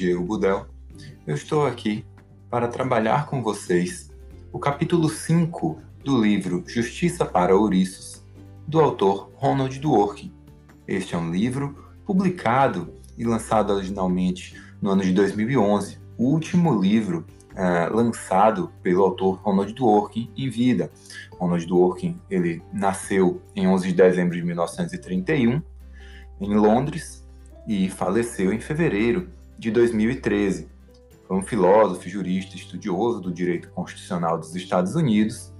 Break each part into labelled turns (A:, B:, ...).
A: Diego Budel. Eu estou aqui para trabalhar com vocês o capítulo 5 do livro Justiça para Ouriços, do autor Ronald Dworkin. Este é um livro publicado e lançado originalmente no ano de 2011, o último livro uh, lançado pelo autor Ronald Dworkin em vida. Ronald Dworkin ele nasceu em 11 de dezembro de 1931 em Londres e faleceu em fevereiro de 2013. Foi um filósofo, jurista, estudioso do direito constitucional dos Estados Unidos.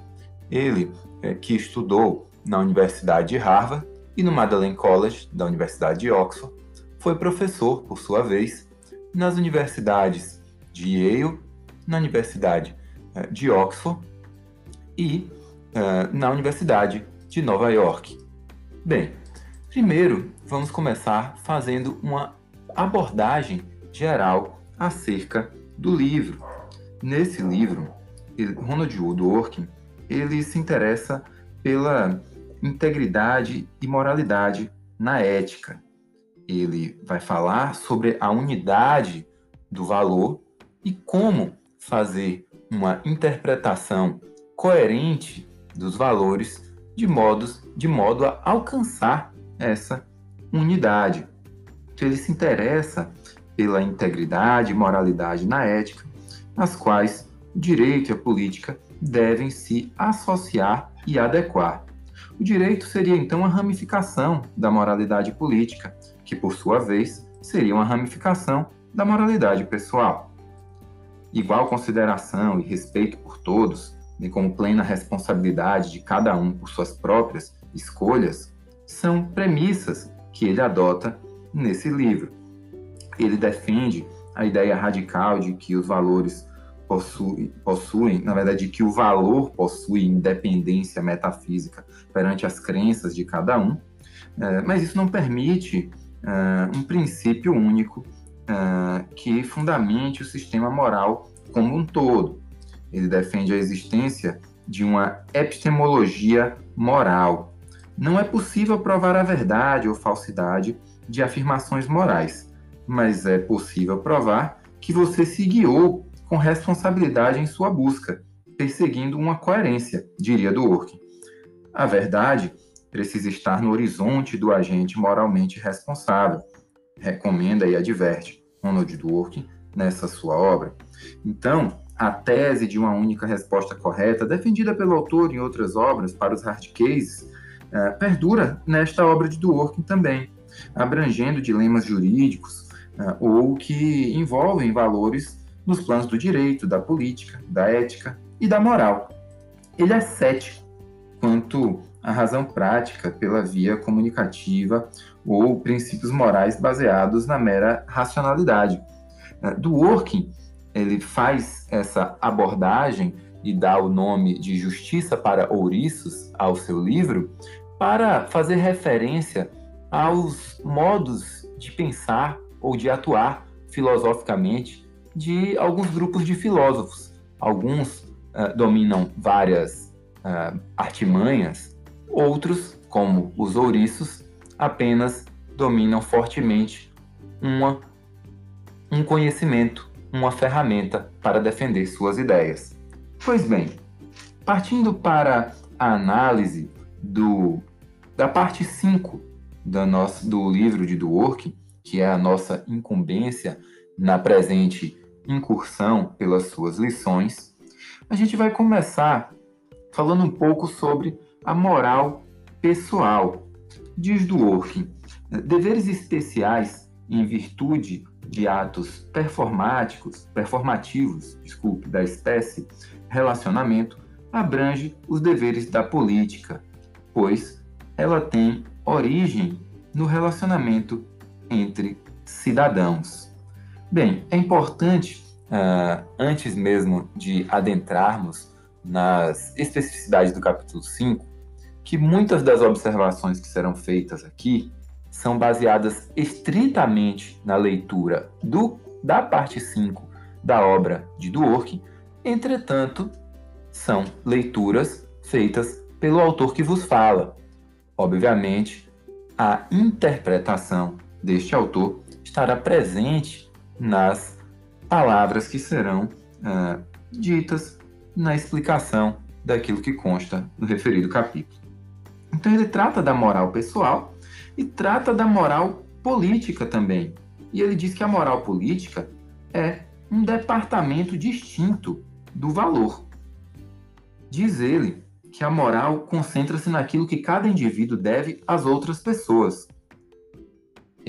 A: Ele é, que estudou na Universidade de Harvard e no Magdalen College da Universidade de Oxford, foi professor, por sua vez, nas universidades de Yale, na Universidade é, de Oxford e é, na Universidade de Nova York. Bem, Primeiro, vamos começar fazendo uma abordagem geral acerca do livro. Nesse livro, Ronald Dworkin ele se interessa pela integridade e moralidade na ética. Ele vai falar sobre a unidade do valor e como fazer uma interpretação coerente dos valores de, modos, de modo a alcançar essa unidade. Então, ele se interessa pela integridade e moralidade na ética, nas quais o direito e a política devem se associar e adequar. O direito seria então a ramificação da moralidade política, que por sua vez seria uma ramificação da moralidade pessoal. Igual consideração e respeito por todos, bem como plena responsabilidade de cada um por suas próprias escolhas, são premissas que ele adota nesse livro. Ele defende a ideia radical de que os valores possuem, possuem, na verdade, que o valor possui independência metafísica perante as crenças de cada um, é, mas isso não permite é, um princípio único é, que fundamente o sistema moral como um todo. Ele defende a existência de uma epistemologia moral, não é possível provar a verdade ou falsidade de afirmações morais, mas é possível provar que você se guiou com responsabilidade em sua busca, perseguindo uma coerência, diria Dworkin. A verdade precisa estar no horizonte do agente moralmente responsável, recomenda e adverte Ronald Dworkin nessa sua obra. Então, a tese de uma única resposta correta, defendida pelo autor em outras obras para os hard cases, é, perdura nesta obra de Dworkin também, abrangendo dilemas jurídicos é, ou que envolvem valores nos planos do direito, da política, da ética e da moral. Ele é cético quanto à razão prática pela via comunicativa ou princípios morais baseados na mera racionalidade. É, Dworkin ele faz essa abordagem e dá o nome de Justiça para Ouriços ao seu livro, para fazer referência aos modos de pensar ou de atuar filosoficamente de alguns grupos de filósofos. Alguns uh, dominam várias uh, artimanhas, outros, como os ouriços, apenas dominam fortemente uma, um conhecimento, uma ferramenta para defender suas ideias. Pois bem, partindo para a análise do da parte 5 da nossa, do livro de Dworkin, que é a nossa incumbência na presente incursão pelas suas lições, a gente vai começar falando um pouco sobre a moral pessoal. Diz Dworkin, deveres especiais em virtude de atos performáticos, performativos, desculpe, da espécie relacionamento abrange os deveres da política, pois ela tem origem no relacionamento entre cidadãos. Bem, é importante, uh, antes mesmo de adentrarmos nas especificidades do capítulo 5, que muitas das observações que serão feitas aqui são baseadas estritamente na leitura do, da parte 5 da obra de Dworkin, entretanto, são leituras feitas pelo autor que vos fala, Obviamente, a interpretação deste autor estará presente nas palavras que serão uh, ditas na explicação daquilo que consta no referido capítulo. Então ele trata da moral pessoal e trata da moral política também. E ele diz que a moral política é um departamento distinto do valor. Diz ele que a moral concentra-se naquilo que cada indivíduo deve às outras pessoas.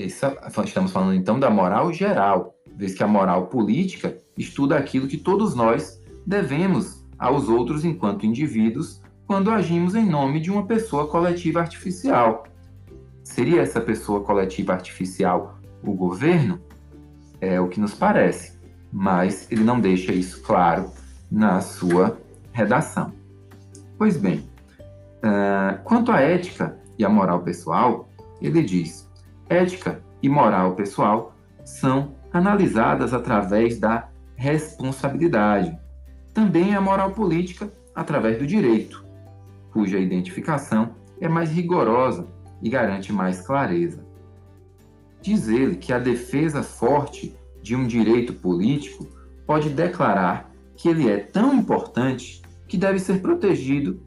A: Essa, estamos falando então da moral geral, vez que a moral política estuda aquilo que todos nós devemos aos outros enquanto indivíduos quando agimos em nome de uma pessoa coletiva artificial. Seria essa pessoa coletiva artificial o governo? É o que nos parece, mas ele não deixa isso claro na sua redação. Pois bem, uh, quanto à ética e à moral pessoal, ele diz: ética e moral pessoal são analisadas através da responsabilidade. Também a moral política através do direito, cuja identificação é mais rigorosa e garante mais clareza. Diz ele que a defesa forte de um direito político pode declarar que ele é tão importante que deve ser protegido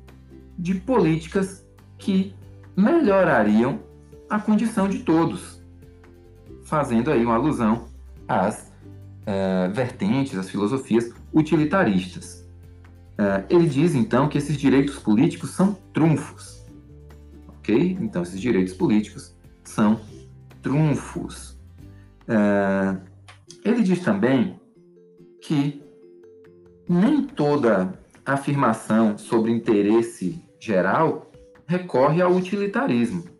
A: de políticas que melhorariam a condição de todos, fazendo aí uma alusão às uh, vertentes, às filosofias utilitaristas. Uh, ele diz então que esses direitos políticos são trunfos, ok? Então esses direitos políticos são trunfos. Uh, ele diz também que nem toda afirmação sobre interesse geral recorre ao utilitarismo.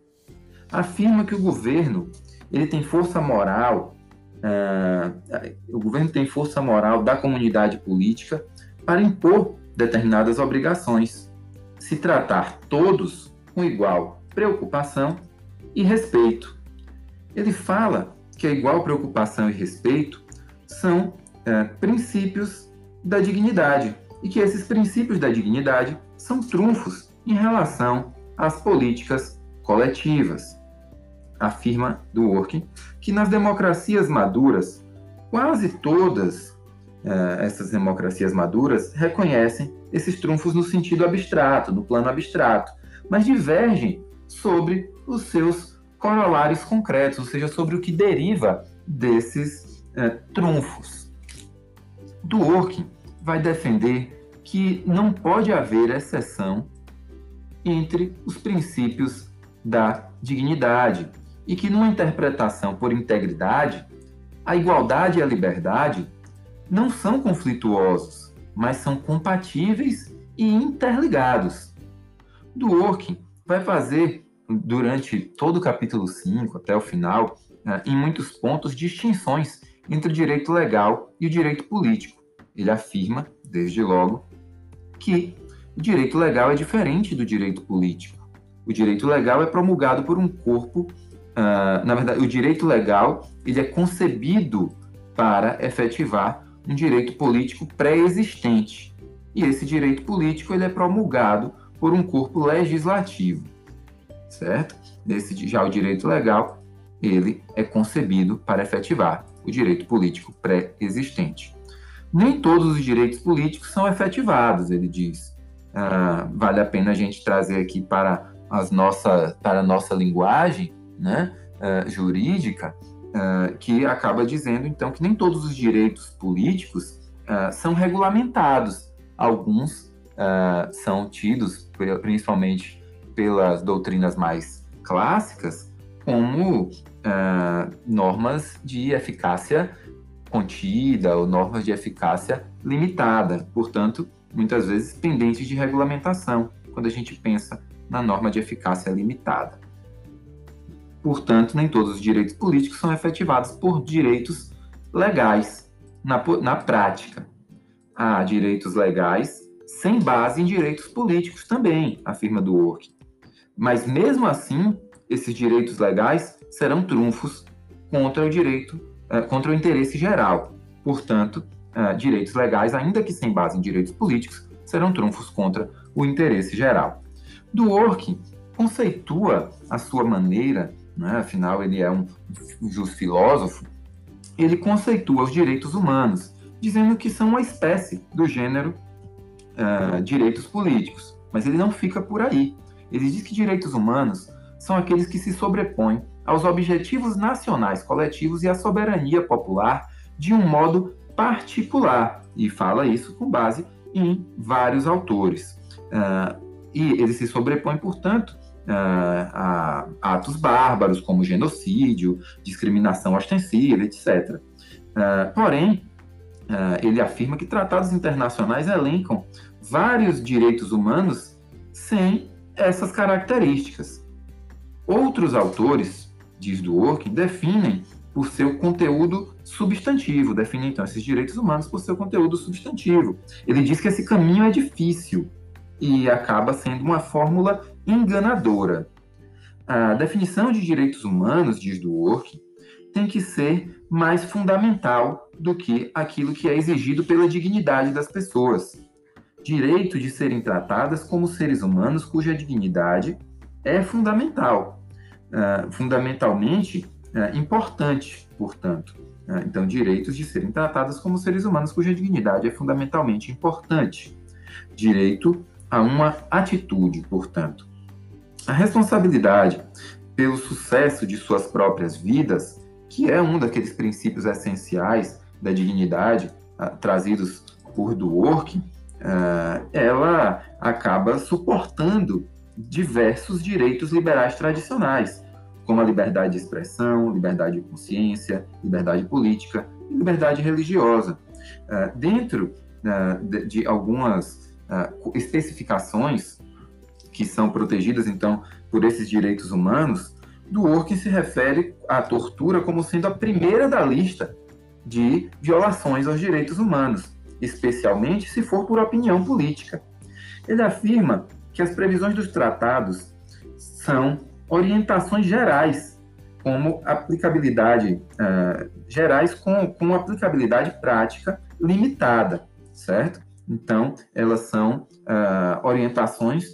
A: Afirma que o governo ele tem força moral, uh, o governo tem força moral da comunidade política para impor determinadas obrigações, se tratar todos com igual preocupação e respeito. Ele fala que a igual preocupação e respeito são é, princípios da dignidade e que esses princípios da dignidade são trunfos em relação às políticas coletivas. Afirma Dworkin que nas democracias maduras, quase todas uh, essas democracias maduras reconhecem esses trunfos no sentido abstrato, no plano abstrato, mas divergem sobre os seus corolários concretos, ou seja, sobre o que deriva desses uh, trunfos. Dworkin vai defender que não pode haver exceção entre os princípios da dignidade e que numa interpretação por integridade, a igualdade e a liberdade não são conflituosos, mas são compatíveis e interligados. Dworkin vai fazer, durante todo o capítulo 5 até o final, né, em muitos pontos, distinções entre o direito legal e o direito político. Ele afirma, desde logo, que o direito legal é diferente do direito político. O direito legal é promulgado por um corpo, uh, na verdade, o direito legal ele é concebido para efetivar um direito político pré-existente. E esse direito político ele é promulgado por um corpo legislativo, certo? Esse, já o direito legal, ele é concebido para efetivar o direito político pré-existente. Nem todos os direitos políticos são efetivados, ele diz. Ah, vale a pena a gente trazer aqui para, as nossa, para a nossa linguagem né, ah, jurídica uh, que acaba dizendo, então, que nem todos os direitos políticos uh, são regulamentados. Alguns uh, são tidos, principalmente pelas doutrinas mais clássicas, como normas de eficácia contida ou normas de eficácia limitada, portanto, muitas vezes pendentes de regulamentação, quando a gente pensa na norma de eficácia limitada. Portanto, nem todos os direitos políticos são efetivados por direitos legais na, na prática. Há direitos legais sem base em direitos políticos também, afirma Dworkin. Mas mesmo assim, esses direitos legais serão trunfos contra o direito, eh, contra o interesse geral. Portanto, eh, direitos legais, ainda que sem base em direitos políticos, serão trunfos contra o interesse geral. Dworkin conceitua a sua maneira né, afinal ele é um justo filósofo, ele conceitua os direitos humanos, dizendo que são uma espécie do gênero uh, direitos políticos. Mas ele não fica por aí. Ele diz que direitos humanos são aqueles que se sobrepõem aos objetivos nacionais coletivos e à soberania popular de um modo particular. E fala isso com base em vários autores. Uh, e ele se sobrepõe, portanto, uh, a atos bárbaros, como genocídio, discriminação ostensiva, etc. Uh, porém, ele afirma que tratados internacionais elencam vários direitos humanos sem essas características. Outros autores, diz Dworkin, definem por seu conteúdo substantivo, definem então esses direitos humanos por seu conteúdo substantivo. Ele diz que esse caminho é difícil e acaba sendo uma fórmula enganadora. A definição de direitos humanos, diz Dworkin, tem que ser mais fundamental do que aquilo que é exigido pela dignidade das pessoas direito de serem tratadas como seres humanos cuja dignidade é fundamental, uh, fundamentalmente uh, importante, portanto. Uh, então, direitos de serem tratadas como seres humanos cuja dignidade é fundamentalmente importante. Direito a uma atitude, portanto. A responsabilidade pelo sucesso de suas próprias vidas, que é um daqueles princípios essenciais da dignidade trazidos por Dworkin, uh, ela acaba suportando diversos direitos liberais tradicionais, como a liberdade de expressão, liberdade de consciência, liberdade política e liberdade religiosa. Uh, dentro uh, de, de, algumas especificações que são protegidas, então, por esses direitos humanos, Dworkin se refere à tortura como sendo a primeira da lista de violações aos direitos humanos especialmente se for por opinião política. Ele afirma que as previsões dos tratados são orientações gerais, como aplicabilidade uh, gerais com, com aplicabilidade prática limitada, certo? Então, elas são uh, orientações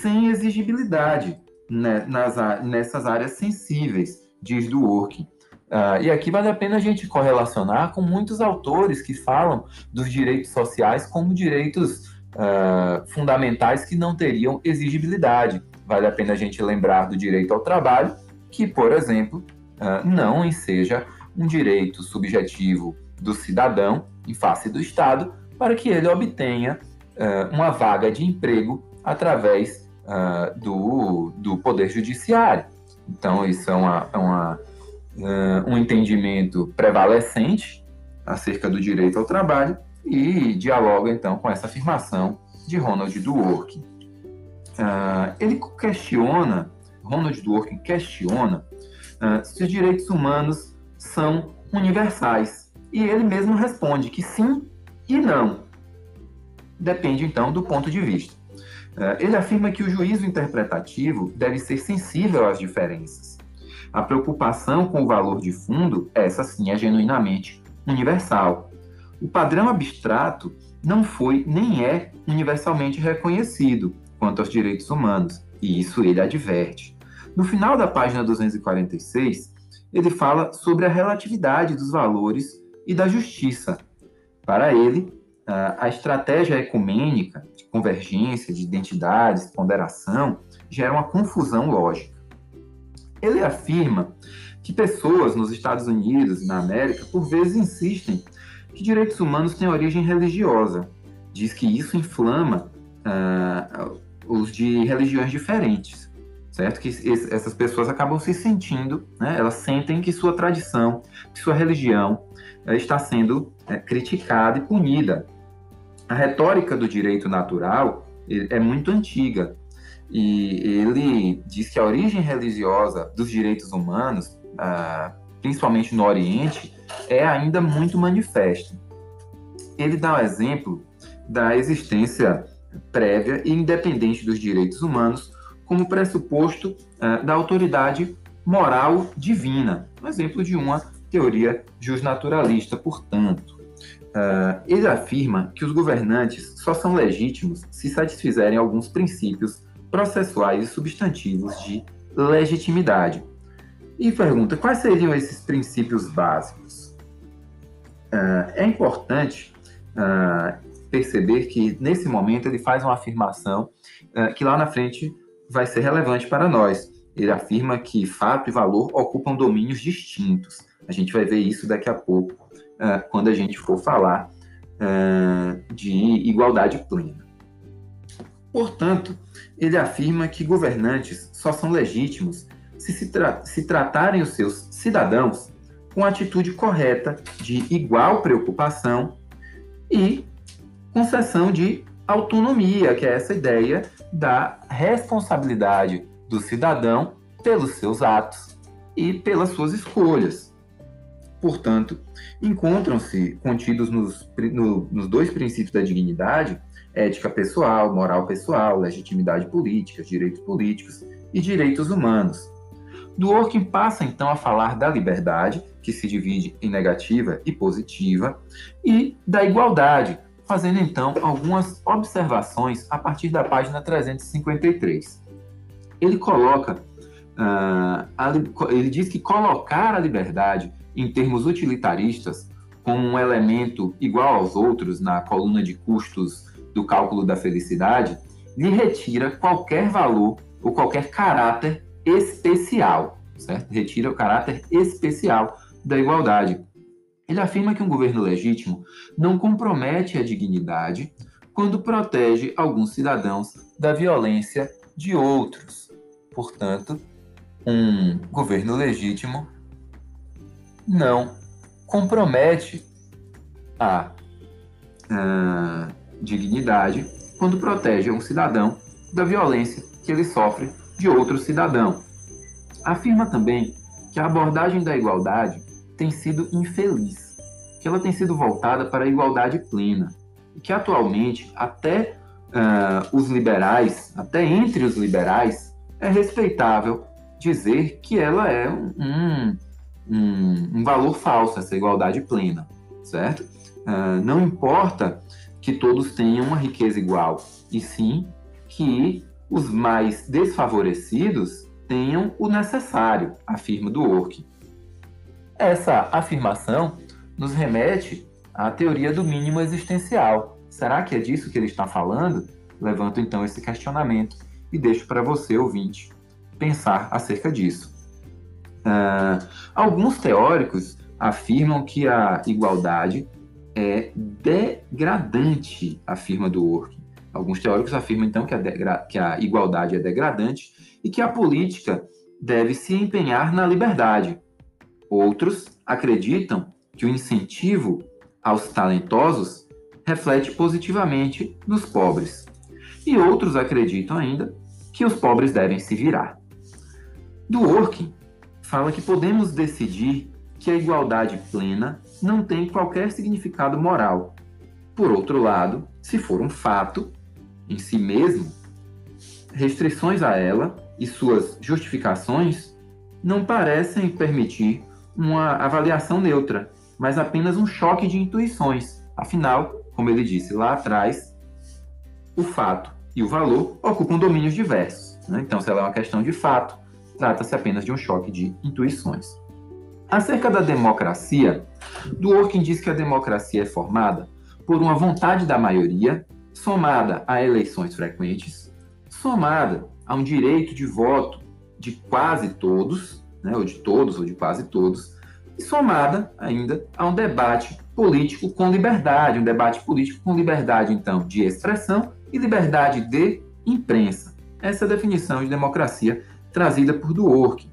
A: sem exigibilidade né, nas, nessas áreas sensíveis, diz Dworkin. Uh, e aqui vale a pena a gente correlacionar com muitos autores que falam dos direitos sociais como direitos uh, fundamentais que não teriam exigibilidade. Vale a pena a gente lembrar do direito ao trabalho, que, por exemplo, uh, não enseja um direito subjetivo do cidadão em face do Estado para que ele obtenha uma vaga de emprego através do, do Poder Judiciário. Então, isso é uma, é uma uh, um entendimento prevalecente acerca do direito ao trabalho e dialoga então com essa afirmação de Ronald Dworkin. Uh, ele questiona, Ronald Dworkin questiona uh, se os direitos humanos são universais e ele mesmo responde que sim e não. Depende então do ponto de vista. Uh, ele afirma que o juízo interpretativo deve ser sensível às diferenças a preocupação com o valor de fundo, essa sim é genuinamente universal. O padrão abstrato não foi nem é universalmente reconhecido quanto aos direitos humanos, e isso ele adverte. No final da página 246, ele fala sobre a relatividade dos valores e da justiça. Para ele, a estratégia ecumênica convergência de identidades, ponderação, gera uma confusão lógica. Ele afirma que pessoas nos Estados Unidos e na América, por vezes, insistem que direitos humanos têm origem religiosa. Diz que isso inflama uh, os de religiões diferentes, certo? Que essas pessoas acabam se sentindo, né? elas sentem que sua tradição, que sua religião uh, está sendo uh, criticada e punida. A retórica do direito natural é muito antiga e ele diz que a origem religiosa dos direitos humanos, ah, principalmente no Oriente, é ainda muito manifesta. Ele dá o um exemplo da existência prévia e independente dos direitos humanos como pressuposto ah, da autoridade moral divina, um exemplo de uma teoria justnaturalista, portanto. Uh, ele afirma que os governantes só são legítimos se satisfizerem alguns princípios processuais e substantivos de legitimidade. e pergunta quais seriam esses princípios básicos. Uh, é importante uh, perceber que nesse momento ele faz uma afirmação que lá na frente vai ser relevante para nós. Ele afirma que fato e valor ocupam domínios distintos. A gente vai ver isso daqui a pouco, quando a gente for falar de igualdade plena. Portanto, ele afirma que governantes só são legítimos se, se, tra se tratarem os seus cidadãos com atitude correta de igual preocupação e concessão de autonomia, que é essa ideia da responsabilidade do cidadão pelos seus atos e pelas suas escolhas. Portanto, encontram-se contidos nos, no, nos dois princípios da dignidade, ética pessoal, moral pessoal, legitimidade política, direitos políticos e direitos humanos, Dworkin passa então a falar da liberdade, que se divide em negativa e positiva, e da igualdade, fazendo então algumas observações a partir da página 353. Ele coloca, uh, a, ele diz que colocar a liberdade em termos utilitaristas como um elemento igual aos outros na coluna de custos do cálculo da felicidade lhe retira qualquer valor ou qualquer caráter especial, certo? Retira o caráter especial da igualdade. Ele afirma que um governo legítimo não compromete a dignidade quando protege alguns cidadãos da violência de outros. Portanto, um governo legítimo não compromete a, a dignidade quando protege um cidadão da violência que ele sofre de outro cidadão. Afirma também que a abordagem da igualdade tem sido infeliz, que ela tem sido voltada para a igualdade plena e que atualmente até uh, os liberais, até entre os liberais, é respeitável dizer que ela é um, um, um valor falso, essa igualdade plena, certo? Uh, não importa que todos tenham uma riqueza igual, e sim que os mais desfavorecidos tenham o necessário, afirma Dworkin. Essa afirmação nos remete à teoria do mínimo existencial. Será que é disso que ele está falando? Levanto então esse questionamento e deixo para você, ouvinte, pensar acerca disso. Uh, alguns teóricos afirmam que a igualdade é degradante, afirma Dworkin. Alguns teóricos afirmam, então, que a, que a igualdade é degradante e que a política deve se empenhar na liberdade. Outros acreditam que o incentivo aos talentosos reflete positivamente nos pobres. E outros acreditam ainda que os pobres devem se virar. Dworkin fala que podemos decidir que a igualdade plena não tem qualquer significado moral. Por outro lado, se for um fato, em si mesmo, restrições a ela e suas justificações não parecem permitir uma avaliação neutra, mas apenas um choque de intuições. Afinal, como ele disse lá atrás, o fato e o valor ocupam domínios diversos. Né? Então, se ela é uma questão de fato, trata-se apenas de um choque de intuições. Acerca da democracia, Dworkin diz que a democracia é formada por uma vontade da maioria somada a eleições frequentes, somada a um direito de voto de quase todos, né, ou de todos, ou de quase todos, e somada ainda a um debate político com liberdade, um debate político com liberdade, então, de expressão e liberdade de imprensa. Essa é a definição de democracia trazida por Dworkin.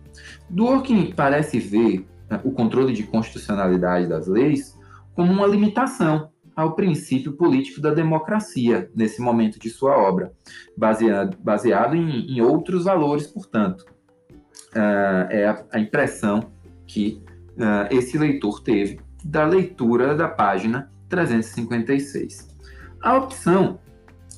A: Dworkin parece ver né, o controle de constitucionalidade das leis como uma limitação ao princípio político da democracia, nesse momento de sua obra, baseado, baseado em, em outros valores, portanto. Uh, é a, a, impressão que uh, esse leitor teve da leitura da página 356. A opção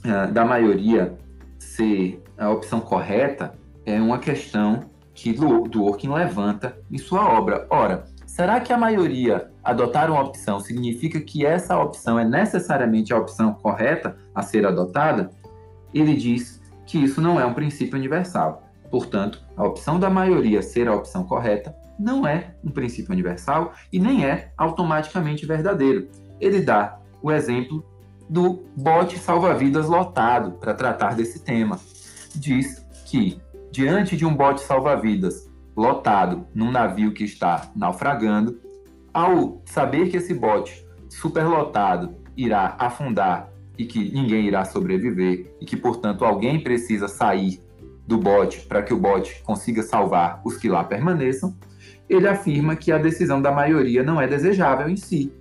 A: uh, da maioria ser a opção correta é uma questão que Dworkin levanta em sua obra. Ora, será que a maioria adotar uma opção significa que essa opção é necessariamente a opção correta a ser adotada, ele diz que isso não é um princípio universal. Portanto, a opção da maioria ser a opção correta não é um princípio universal e nem é automaticamente verdadeiro. Ele dá o exemplo do bote salva-vidas lotado para tratar desse tema. Diz que, diante de um bote salva-vidas lotado num navio que está naufragando, ao saber que esse bote superlotado irá afundar e que ninguém irá sobreviver e que, portanto, alguém precisa sair do bote para que o bote consiga salvar os que lá permaneçam, ele afirma que a decisão da maioria não é desejável em si,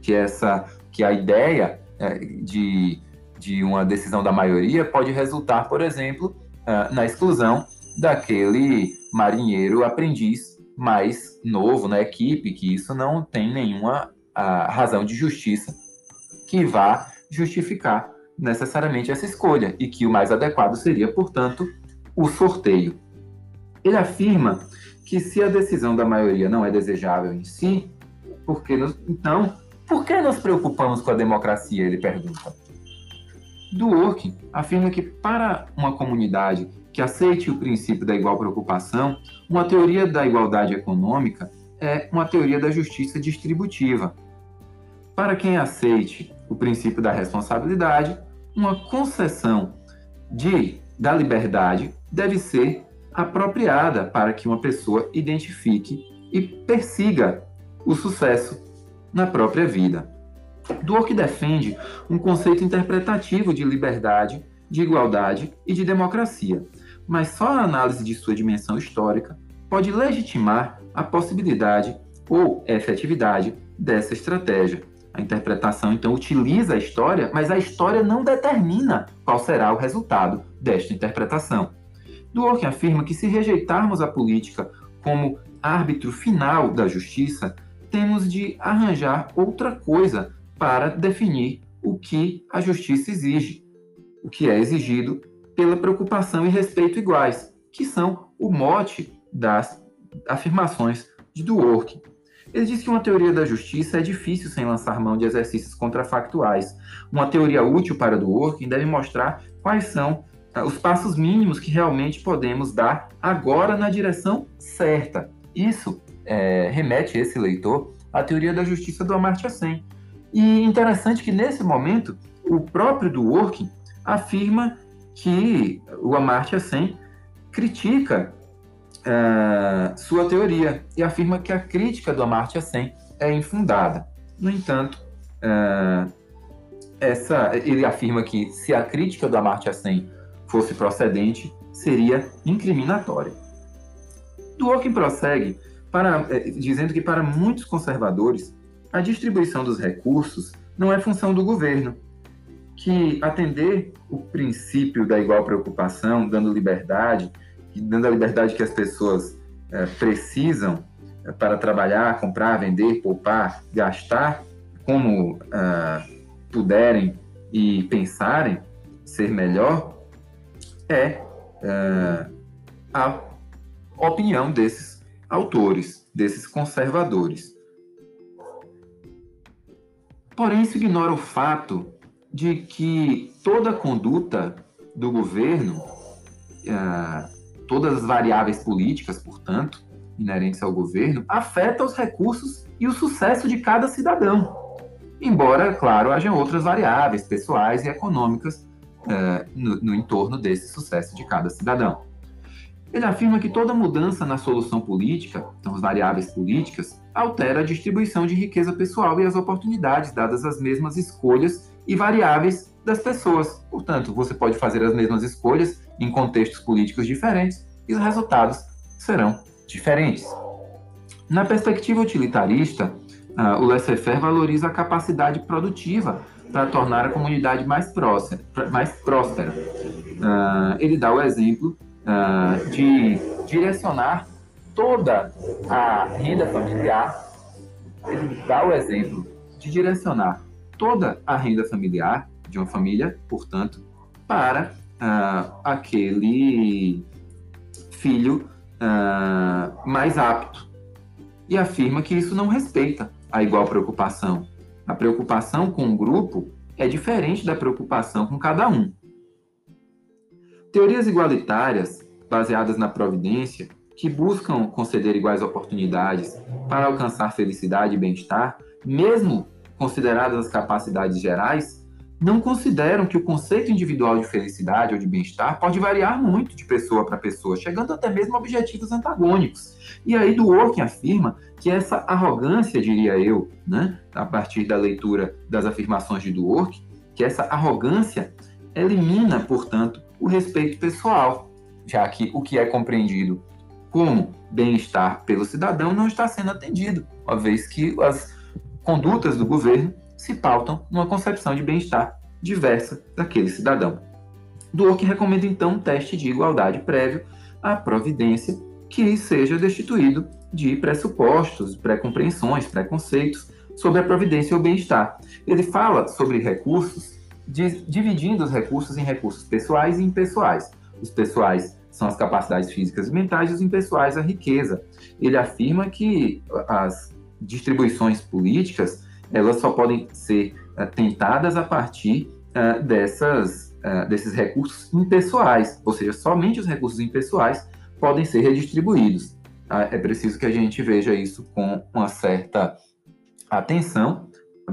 A: que essa que a ideia é, de, de uma decisão da maioria pode resultar, por exemplo, uh, na exclusão daquele marinheiro aprendiz mais novo na equipe, que isso não tem nenhuma uh, razão de justiça que vá justificar necessariamente essa escolha e que o mais adequado seria, portanto, o sorteio. Ele afirma que se a decisão da maioria não é desejável em si, por que nos, então, por que nos preocupamos com a democracia? Ele pergunta. Dworkin afirma que para uma comunidade que aceite o princípio da igual preocupação, uma teoria da igualdade econômica é uma teoria da justiça distributiva. Para quem aceite o princípio da responsabilidade, uma concessão de, da liberdade deve ser apropriada para que uma pessoa identifique e persiga o sucesso na própria vida. Dworkin defende um conceito interpretativo de liberdade, de igualdade e de democracia, mas só a análise de sua dimensão histórica pode legitimar a possibilidade ou efetividade dessa estratégia. A interpretação então utiliza a história, mas a história não determina qual será o resultado desta interpretação. Dworkin afirma que se rejeitarmos a política como árbitro final da justiça, temos de arranjar outra coisa para definir o que a justiça exige, o que é exigido pela preocupação e respeito iguais, que são o mote das afirmações de Dworkin. Ele diz que uma teoria da justiça é difícil sem lançar mão de exercícios contrafactuais. Uma teoria útil para Dworkin deve mostrar quais são ah, os passos mínimos que realmente podemos dar agora na direção certa. Isso é, remete esse leitor à teoria da justiça do Amartya Sen. E interessante que nesse momento o próprio Dworkin afirma que o Amartya Sen critica uh, sua teoria e afirma que a crítica do Amartya Sen é infundada. No entanto, uh, essa, ele afirma que se a crítica do Amartya Sen fosse procedente, seria incriminatória. Dworkin prossegue para, eh, dizendo que para muitos conservadores, a distribuição dos recursos não é função do governo, que atender o princípio da igual preocupação, dando liberdade, dando a liberdade que as pessoas é, precisam é, para trabalhar, comprar, vender, poupar, gastar, como uh, puderem e pensarem ser melhor, é uh, a opinião desses autores, desses conservadores. Porém, isso ignora o fato de que toda conduta do governo, uh, todas as variáveis políticas, portanto, inerentes ao governo, afeta os recursos e o sucesso de cada cidadão. Embora, claro, hajam outras variáveis pessoais e econômicas uh, no, no entorno desse sucesso de cada cidadão. Ele afirma que toda mudança na solução política, então as variáveis políticas, altera a distribuição de riqueza pessoal e as oportunidades dadas às mesmas escolhas e variáveis das pessoas. Portanto, você pode fazer as mesmas escolhas em contextos políticos diferentes e os resultados serão diferentes. Na perspectiva utilitarista, uh, o laissez-faire valoriza a capacidade produtiva para tornar a comunidade mais próspera. Mais próspera. Uh, ele dá o exemplo uh, de direcionar toda a renda familiar, ele dá o exemplo de direcionar toda a renda familiar de uma família, portanto, para uh, aquele filho uh, mais apto. E afirma que isso não respeita a igual preocupação. A preocupação com o grupo é diferente da preocupação com cada um. Teorias igualitárias baseadas na providência, que buscam conceder iguais oportunidades para alcançar felicidade e bem-estar, mesmo consideradas as capacidades gerais, não consideram que o conceito individual de felicidade ou de bem-estar pode variar muito de pessoa para pessoa, chegando até mesmo a objetivos antagônicos. E aí Dworkin afirma que essa arrogância, diria eu, né, a partir da leitura das afirmações de Dworkin, que essa arrogância elimina, portanto, o respeito pessoal, já que o que é compreendido como bem-estar pelo cidadão não está sendo atendido, uma vez que as condutas do governo se pautam numa concepção de bem-estar diversa daquele cidadão. Dworkin recomenda então um teste de igualdade prévio à providência que seja destituído de pressupostos, pré-compreensões, preconceitos sobre a providência e o bem-estar. Ele fala sobre recursos, dividindo os recursos em recursos pessoais e impessoais. Os pessoais são as capacidades físicas e mentais, e os impessoais a riqueza. Ele afirma que as distribuições políticas elas só podem ser uh, tentadas a partir uh, dessas, uh, desses recursos impessoais, ou seja, somente os recursos impessoais podem ser redistribuídos. é preciso que a gente veja isso com uma certa atenção,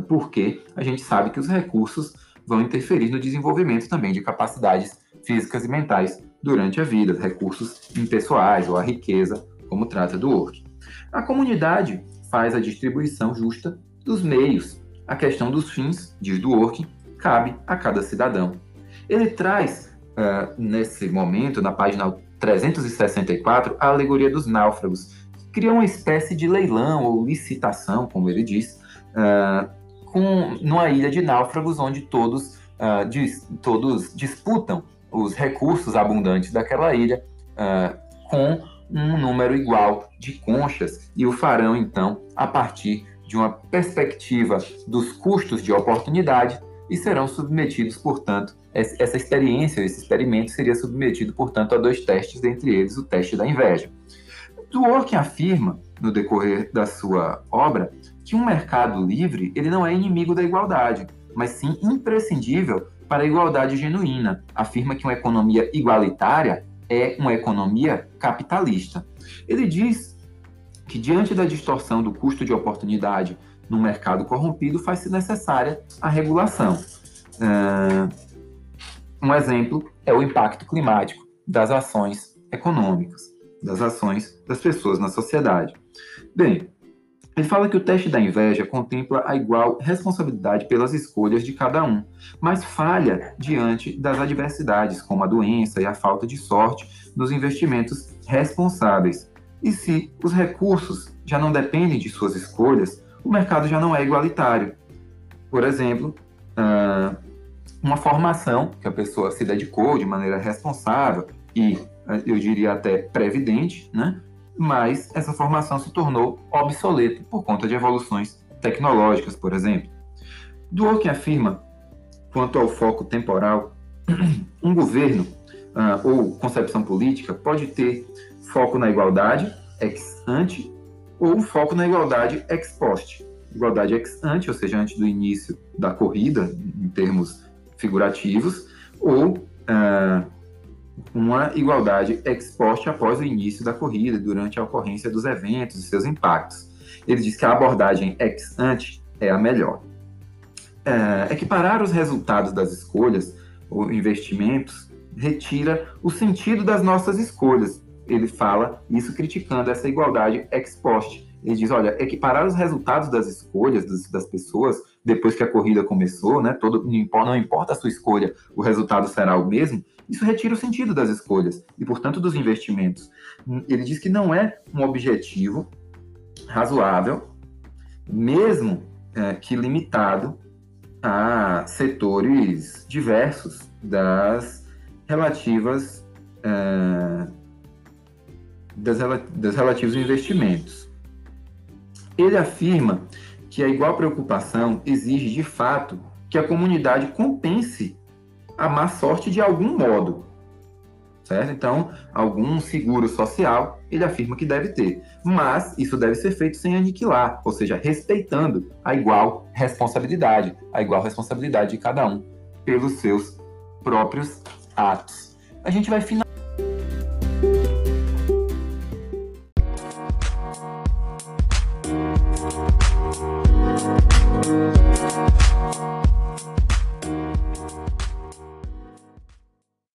A: porque a gente sabe que os recursos vão interferir no desenvolvimento também de capacidades físicas e mentais durante a vida, recursos impessoais ou a riqueza, como trata do Work. A comunidade faz a distribuição justa dos meios. A questão dos fins, diz Dworkin, cabe a cada cidadão. Ele traz, uh, nesse momento, na página 364, a alegoria dos náufragos, que cria uma espécie de leilão ou licitação, como ele diz, uh, com, numa ilha de náufragos onde todos, uh, dis, todos disputam os recursos abundantes daquela ilha com um número igual de conchas e o farão, então, a partir de uma perspectiva dos custos de oportunidade e serão submetidos, portanto, essa experiência, esse experimento seria submetido, portanto, a dois testes, entre eles o teste da inveja. Dworkin afirma, no decorrer da sua obra, que um mercado livre ele não é inimigo da igualdade, mas sim imprescindível para a igualdade genuína. Afirma que uma economia igualitária é uma economia capitalista. Ele diz que, diante da distorção do custo de oportunidade no mercado corrompido, faz-se necessária a regulação. Um exemplo é o impacto climático das ações econômicas, das ações das pessoas na sociedade. Bem, ele fala que o teste da inveja contempla a igual responsabilidade pelas escolhas de cada um, mas falha diante das adversidades, como a doença e a falta de sorte nos investimentos responsáveis, e se os recursos já não dependem de suas escolhas, o mercado já não é igualitário. Por exemplo, uma formação que a pessoa se dedicou de maneira responsável e, eu diria até previdente, né? Mas essa formação se tornou obsoleta por conta de evoluções tecnológicas, por exemplo. Dworkin afirma, quanto ao foco temporal, um governo uh, ou concepção política pode ter foco na igualdade ex ante ou foco na igualdade ex post. Igualdade ex ante, ou seja, antes do início da corrida, em termos figurativos, ou uh, uma igualdade ex post após o início da corrida, durante a ocorrência dos eventos e seus impactos. Ele diz que a abordagem ex ante é a melhor. Uh, equiparar os resultados das escolhas ou investimentos retira o sentido das nossas escolhas, ele fala isso criticando essa igualdade ex post. Ele diz, olha, equiparar os resultados das escolhas das, das pessoas depois que a corrida começou, né? Todo, não, importa, não importa a sua escolha, o resultado será o mesmo. Isso retira o sentido das escolhas e, portanto, dos investimentos. Ele diz que não é um objetivo razoável, mesmo é, que limitado a setores diversos das relativas é, das, das relativos investimentos. Ele afirma que a igual preocupação exige, de fato, que a comunidade compense a má sorte de algum modo. Certo? Então, algum seguro social ele afirma que deve ter. Mas isso deve ser feito sem aniquilar, ou seja, respeitando a igual responsabilidade, a igual responsabilidade de cada um pelos seus próprios atos. A gente vai finalizar.